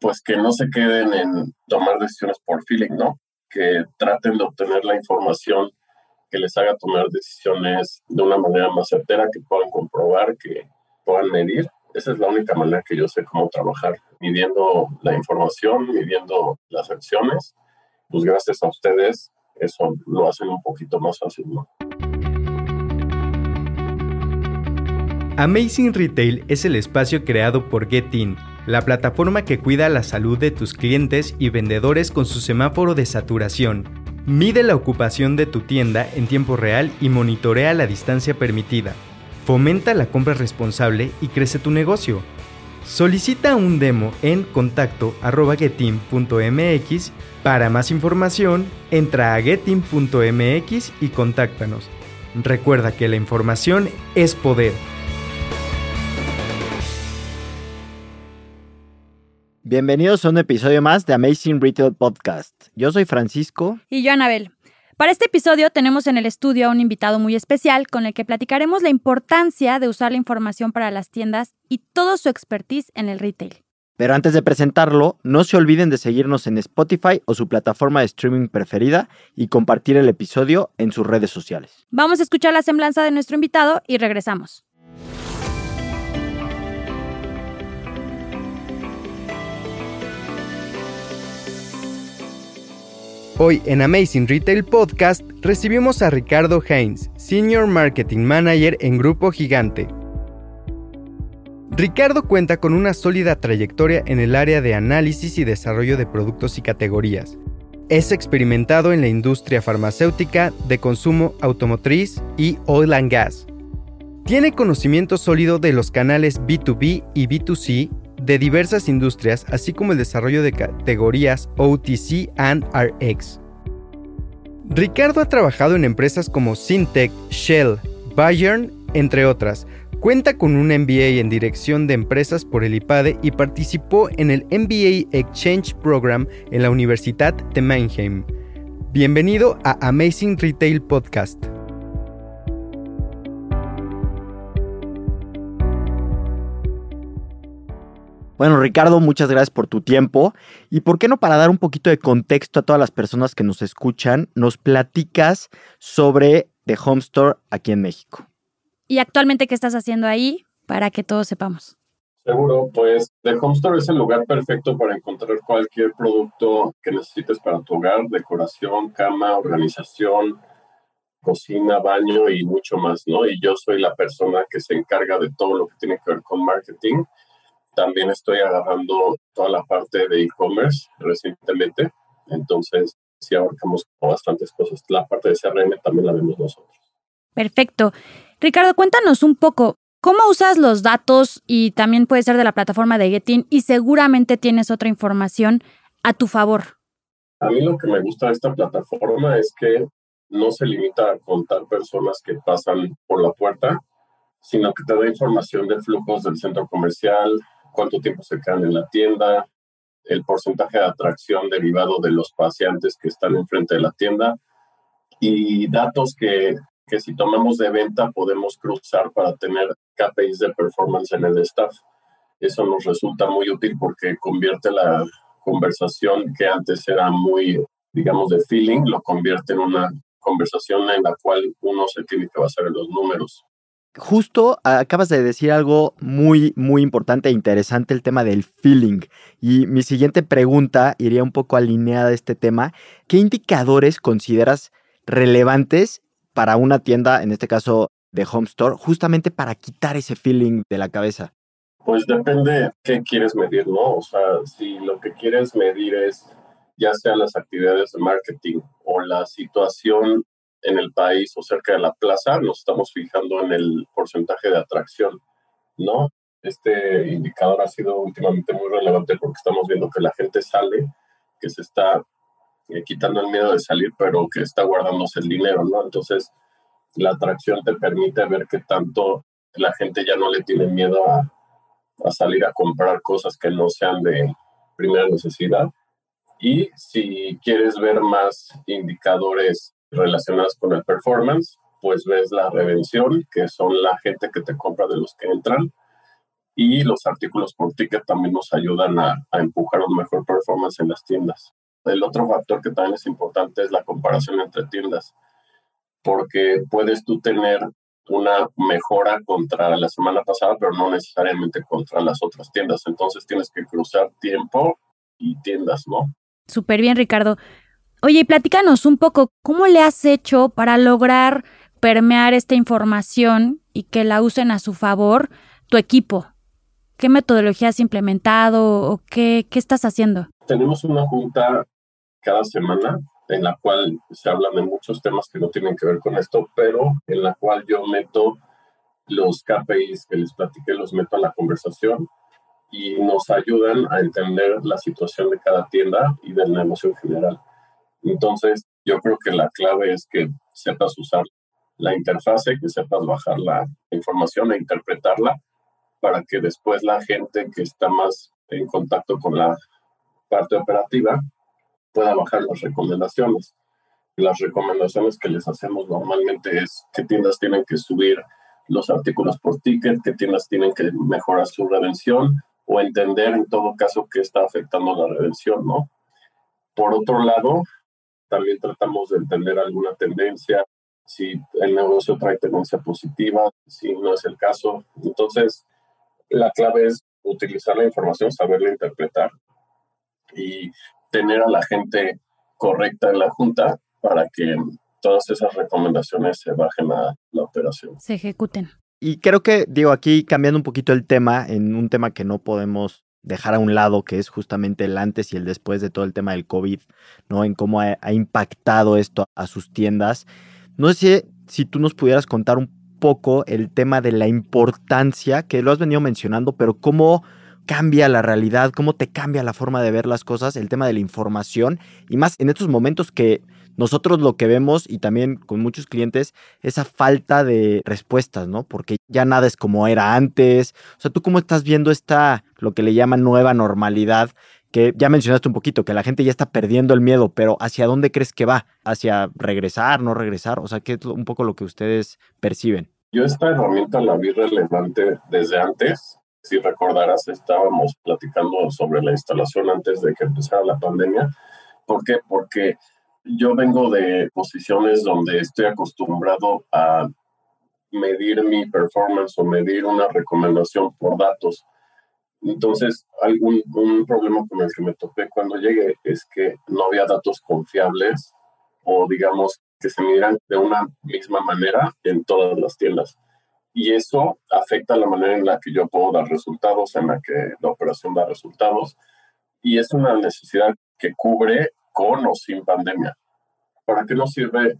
pues que no se queden en tomar decisiones por feeling, ¿no? Que traten de obtener la información que les haga tomar decisiones de una manera más certera, que puedan comprobar, que puedan medir. Esa es la única manera que yo sé cómo trabajar, midiendo la información, midiendo las acciones. Pues gracias a ustedes, eso lo hacen un poquito más fácil, ¿no? Amazing Retail es el espacio creado por GetIn, la plataforma que cuida la salud de tus clientes y vendedores con su semáforo de saturación. Mide la ocupación de tu tienda en tiempo real y monitorea la distancia permitida. Fomenta la compra responsable y crece tu negocio. Solicita un demo en contacto.getim.mx. Para más información, entra a getim.mx y contáctanos. Recuerda que la información es poder. Bienvenidos a un episodio más de Amazing Retail Podcast. Yo soy Francisco. Y yo, Anabel. Para este episodio tenemos en el estudio a un invitado muy especial con el que platicaremos la importancia de usar la información para las tiendas y todo su expertise en el retail. Pero antes de presentarlo, no se olviden de seguirnos en Spotify o su plataforma de streaming preferida y compartir el episodio en sus redes sociales. Vamos a escuchar la semblanza de nuestro invitado y regresamos. Hoy en Amazing Retail Podcast recibimos a Ricardo Haynes, Senior Marketing Manager en Grupo Gigante. Ricardo cuenta con una sólida trayectoria en el área de análisis y desarrollo de productos y categorías. Es experimentado en la industria farmacéutica, de consumo automotriz y oil and gas. Tiene conocimiento sólido de los canales B2B y B2C de diversas industrias, así como el desarrollo de categorías OTC and RX. Ricardo ha trabajado en empresas como Syntec, Shell, Bayern, entre otras. Cuenta con un MBA en Dirección de Empresas por el IPADE y participó en el MBA Exchange Program en la Universidad de Mannheim. Bienvenido a Amazing Retail Podcast. Bueno, Ricardo, muchas gracias por tu tiempo. Y por qué no, para dar un poquito de contexto a todas las personas que nos escuchan, nos platicas sobre The Home Store aquí en México. ¿Y actualmente qué estás haciendo ahí para que todos sepamos? Seguro, pues The Home Store es el lugar perfecto para encontrar cualquier producto que necesites para tu hogar, decoración, cama, organización, cocina, baño y mucho más, ¿no? Y yo soy la persona que se encarga de todo lo que tiene que ver con marketing también estoy agarrando toda la parte de e-commerce recientemente. Entonces, sí abarcamos bastantes cosas. La parte de CRM también la vemos nosotros. Perfecto. Ricardo, cuéntanos un poco, ¿cómo usas los datos y también puede ser de la plataforma de Getin y seguramente tienes otra información a tu favor? A mí lo que me gusta de esta plataforma es que no se limita a contar personas que pasan por la puerta, sino que te da información de flujos del centro comercial, cuánto tiempo se quedan en la tienda, el porcentaje de atracción derivado de los paseantes que están enfrente de la tienda y datos que, que si tomamos de venta podemos cruzar para tener KPIs de performance en el staff. Eso nos resulta muy útil porque convierte la conversación que antes era muy, digamos, de feeling, lo convierte en una conversación en la cual uno se tiene que basar en los números justo acabas de decir algo muy, muy importante e interesante, el tema del feeling. Y mi siguiente pregunta iría un poco alineada a este tema. ¿Qué indicadores consideras relevantes para una tienda, en este caso de Home Store, justamente para quitar ese feeling de la cabeza? Pues depende qué quieres medir, ¿no? O sea, si lo que quieres medir es ya sean las actividades de marketing o la situación en el país o cerca de la plaza, nos estamos fijando en el porcentaje de atracción, ¿no? Este indicador ha sido últimamente muy relevante porque estamos viendo que la gente sale, que se está eh, quitando el miedo de salir, pero que está guardándose el dinero, ¿no? Entonces, la atracción te permite ver que tanto la gente ya no le tiene miedo a, a salir a comprar cosas que no sean de primera necesidad. Y si quieres ver más indicadores relacionadas con el performance, pues ves la revención, que son la gente que te compra de los que entran, Y los artículos por ticket también nos ayudan a, a empujar un mejor performance en las tiendas. El otro factor que también es importante es la comparación entre tiendas, porque puedes tú tener una mejora contra la semana pasada, pero no necesariamente contra las otras tiendas. Entonces tienes que cruzar tiempo y tiendas, ¿no? Súper bien, Ricardo. Oye, platícanos un poco, ¿cómo le has hecho para lograr permear esta información y que la usen a su favor tu equipo? ¿Qué metodología has implementado o qué, qué estás haciendo? Tenemos una junta cada semana en la cual se hablan de muchos temas que no tienen que ver con esto, pero en la cual yo meto los KPIs que les platiqué, los meto a la conversación y nos ayudan a entender la situación de cada tienda y del negocio en general. Entonces, yo creo que la clave es que sepas usar la interfase, que sepas bajar la información e interpretarla para que después la gente que está más en contacto con la parte operativa pueda bajar las recomendaciones. Las recomendaciones que les hacemos normalmente es qué tiendas tienen que subir los artículos por ticket, qué tiendas tienen que mejorar su redención o entender en todo caso qué está afectando la redención, ¿no? Por otro lado, también tratamos de entender alguna tendencia, si el negocio trae tendencia positiva, si no es el caso. Entonces, la clave es utilizar la información, saberla interpretar y tener a la gente correcta en la junta para que todas esas recomendaciones se bajen a la operación. Se ejecuten. Y creo que, digo, aquí cambiando un poquito el tema, en un tema que no podemos dejar a un lado, que es justamente el antes y el después de todo el tema del COVID, ¿no? En cómo ha, impactado esto a sus tiendas. No sé si tú nos pudieras contar un poco el tema de la importancia, que lo has venido mencionando, pero cómo cambia la realidad, cómo te cambia la forma de ver las cosas, el tema de la información y más en estos momentos que nosotros lo que vemos y también con muchos clientes, esa falta de respuestas, ¿no? Porque ya nada es como era antes. O sea, ¿tú cómo estás viendo esta, lo que le llaman nueva normalidad? Que ya mencionaste un poquito, que la gente ya está perdiendo el miedo, pero ¿hacia dónde crees que va? ¿Hacia regresar, no regresar? O sea, ¿qué es un poco lo que ustedes perciben? Yo esta herramienta la vi relevante desde antes si recordarás, estábamos platicando sobre la instalación antes de que empezara la pandemia. ¿Por qué? Porque yo vengo de posiciones donde estoy acostumbrado a medir mi performance o medir una recomendación por datos. Entonces, algún un problema con el que me topé cuando llegué es que no había datos confiables o digamos que se miran de una misma manera en todas las tiendas y eso afecta la manera en la que yo puedo dar resultados, en la que la operación da resultados. Y es una necesidad que cubre con o sin pandemia. ¿Para qué nos sirve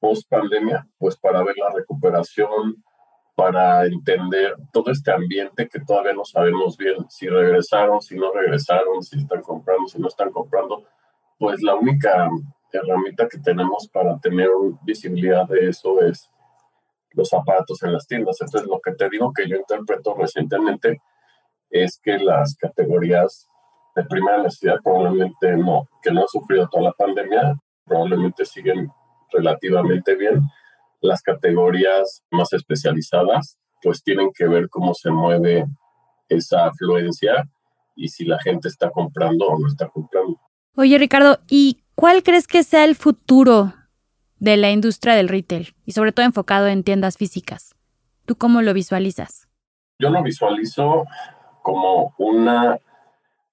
post pandemia? Pues para ver la recuperación, para entender todo este ambiente que todavía no sabemos bien si regresaron, si no regresaron, si están comprando, si no están comprando. Pues la única herramienta que tenemos para tener visibilidad de eso es los zapatos en las tiendas. Entonces, lo que te digo que yo interpreto recientemente es que las categorías de primera necesidad probablemente no, que no han sufrido toda la pandemia, probablemente siguen relativamente bien. Las categorías más especializadas, pues tienen que ver cómo se mueve esa afluencia y si la gente está comprando o no está comprando. Oye, Ricardo, ¿y cuál crees que sea el futuro de la industria del retail y sobre todo enfocado en tiendas físicas. ¿Tú cómo lo visualizas? Yo lo visualizo como una,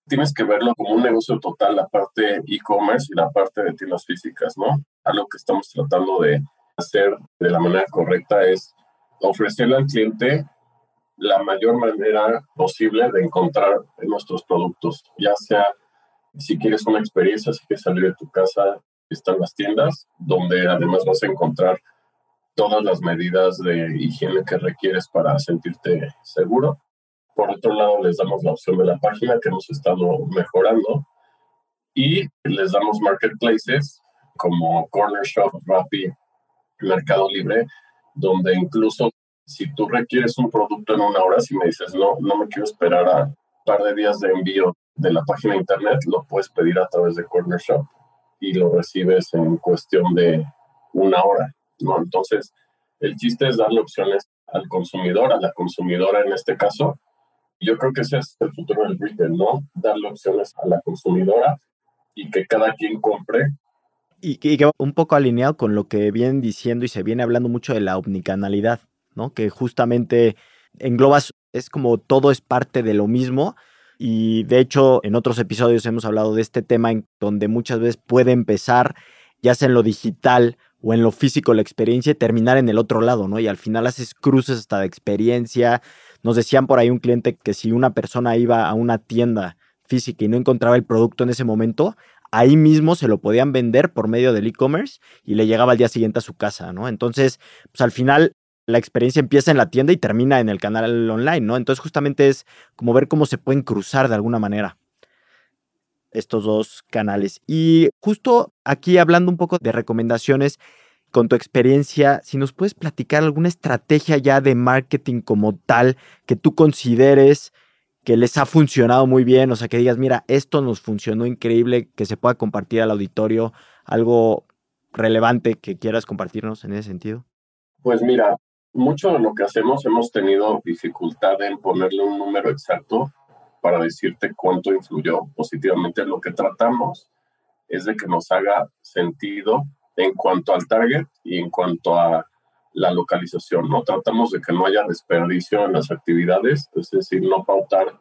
tienes que verlo como un negocio total, la parte e-commerce y la parte de tiendas físicas, ¿no? Algo que estamos tratando de hacer de la manera correcta es ofrecerle al cliente la mayor manera posible de encontrar nuestros productos, ya sea si quieres una experiencia, si quieres salir de tu casa están las tiendas, donde además vas a encontrar todas las medidas de higiene que requieres para sentirte seguro. Por otro lado, les damos la opción de la página que hemos estado mejorando y les damos marketplaces como Corner Shop, Rappi, Mercado Libre, donde incluso si tú requieres un producto en una hora, si me dices, no, no me quiero esperar a un par de días de envío de la página de internet, lo puedes pedir a través de Corner Shop y lo recibes en cuestión de una hora, ¿no? Entonces, el chiste es darle opciones al consumidor, a la consumidora en este caso, Yo creo que ese es el futuro del retail, ¿no? Darle opciones a la consumidora y que cada quien compre. Y, y que un poco alineado con lo que vienen diciendo y se viene hablando mucho de la omnicanalidad, ¿no? Que justamente englobas, es como todo es parte de lo mismo. Y de hecho, en otros episodios hemos hablado de este tema en donde muchas veces puede empezar, ya sea en lo digital o en lo físico, la experiencia y terminar en el otro lado, ¿no? Y al final haces cruces hasta de experiencia. Nos decían por ahí un cliente que si una persona iba a una tienda física y no encontraba el producto en ese momento, ahí mismo se lo podían vender por medio del e-commerce y le llegaba al día siguiente a su casa, ¿no? Entonces, pues al final la experiencia empieza en la tienda y termina en el canal online, ¿no? Entonces justamente es como ver cómo se pueden cruzar de alguna manera estos dos canales. Y justo aquí hablando un poco de recomendaciones, con tu experiencia, si nos puedes platicar alguna estrategia ya de marketing como tal que tú consideres que les ha funcionado muy bien, o sea, que digas, mira, esto nos funcionó increíble, que se pueda compartir al auditorio, algo relevante que quieras compartirnos en ese sentido. Pues mira, mucho de lo que hacemos hemos tenido dificultad en ponerle un número exacto para decirte cuánto influyó positivamente en lo que tratamos es de que nos haga sentido en cuanto al target y en cuanto a la localización, ¿no? Tratamos de que no haya desperdicio en las actividades, es decir, no pautar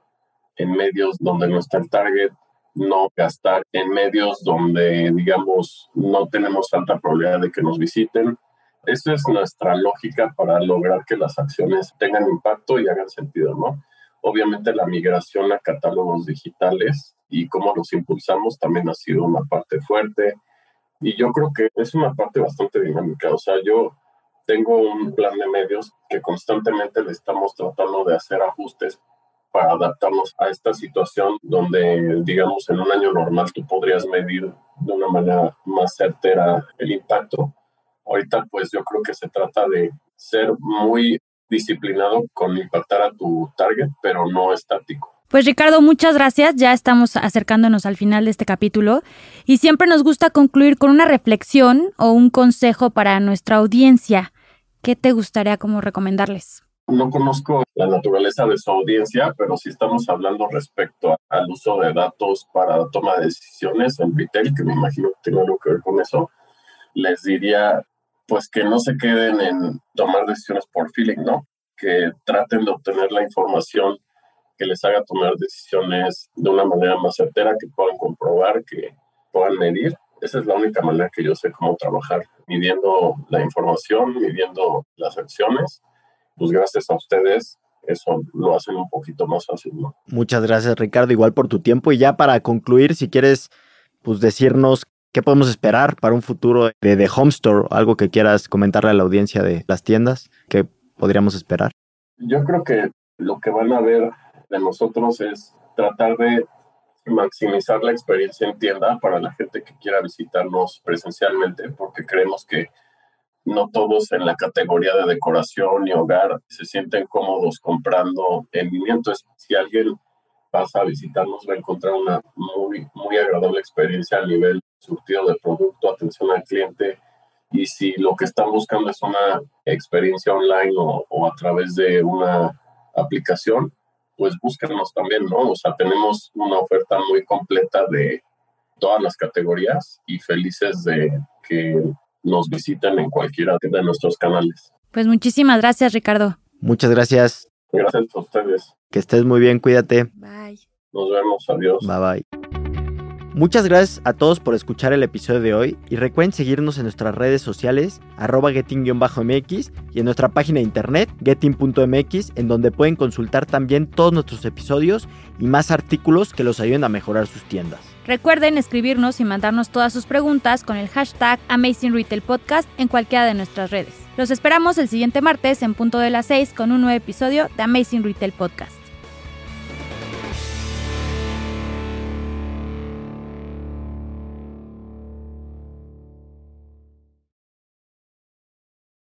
en medios donde no está el target, no gastar en medios donde, digamos, no tenemos tanta probabilidad de que nos visiten, esa es nuestra lógica para lograr que las acciones tengan impacto y hagan sentido, ¿no? Obviamente la migración a catálogos digitales y cómo los impulsamos también ha sido una parte fuerte. Y yo creo que es una parte bastante dinámica. O sea, yo tengo un plan de medios que constantemente le estamos tratando de hacer ajustes para adaptarnos a esta situación donde, digamos, en un año normal tú podrías medir de una manera más certera el impacto Ahorita pues yo creo que se trata de ser muy disciplinado con impactar a tu target, pero no estático. Pues Ricardo, muchas gracias. Ya estamos acercándonos al final de este capítulo y siempre nos gusta concluir con una reflexión o un consejo para nuestra audiencia. ¿Qué te gustaría como recomendarles? No conozco la naturaleza de su audiencia, pero si estamos hablando respecto al uso de datos para toma de decisiones en retail, que me imagino que tiene algo que ver con eso, les diría pues que no se queden en tomar decisiones por feeling, ¿no? Que traten de obtener la información que les haga tomar decisiones de una manera más certera, que puedan comprobar, que puedan medir. Esa es la única manera que yo sé cómo trabajar, midiendo la información, midiendo las acciones. Pues gracias a ustedes, eso lo hacen un poquito más fácil, ¿no? Muchas gracias, Ricardo, igual por tu tiempo. Y ya para concluir, si quieres, pues decirnos ¿Qué podemos esperar para un futuro de The Home Store? Algo que quieras comentarle a la audiencia de las tiendas, ¿qué podríamos esperar? Yo creo que lo que van a ver de nosotros es tratar de maximizar la experiencia en tienda para la gente que quiera visitarnos presencialmente, porque creemos que no todos en la categoría de decoración y hogar se sienten cómodos comprando en línea. Entonces, si alguien pasa a visitarnos, va a encontrar una muy, muy agradable experiencia a nivel surtido de producto, atención al cliente. Y si lo que están buscando es una experiencia online o, a través de una aplicación, pues búsquenos también, ¿no? O sea, tenemos una oferta muy completa de todas las categorías y felices de que nos visiten en cualquiera de nuestros canales. Pues muchísimas gracias, Ricardo. Muchas gracias. Gracias a ustedes. Que estés muy bien, cuídate. Bye. Nos vemos, adiós. Bye bye. Muchas gracias a todos por escuchar el episodio de hoy y recuerden seguirnos en nuestras redes sociales arroba getting-mx y en nuestra página de internet getting.mx en donde pueden consultar también todos nuestros episodios y más artículos que los ayuden a mejorar sus tiendas. Recuerden escribirnos y mandarnos todas sus preguntas con el hashtag Amazing Retail Podcast en cualquiera de nuestras redes. Los esperamos el siguiente martes en punto de las 6 con un nuevo episodio de Amazing Retail Podcast.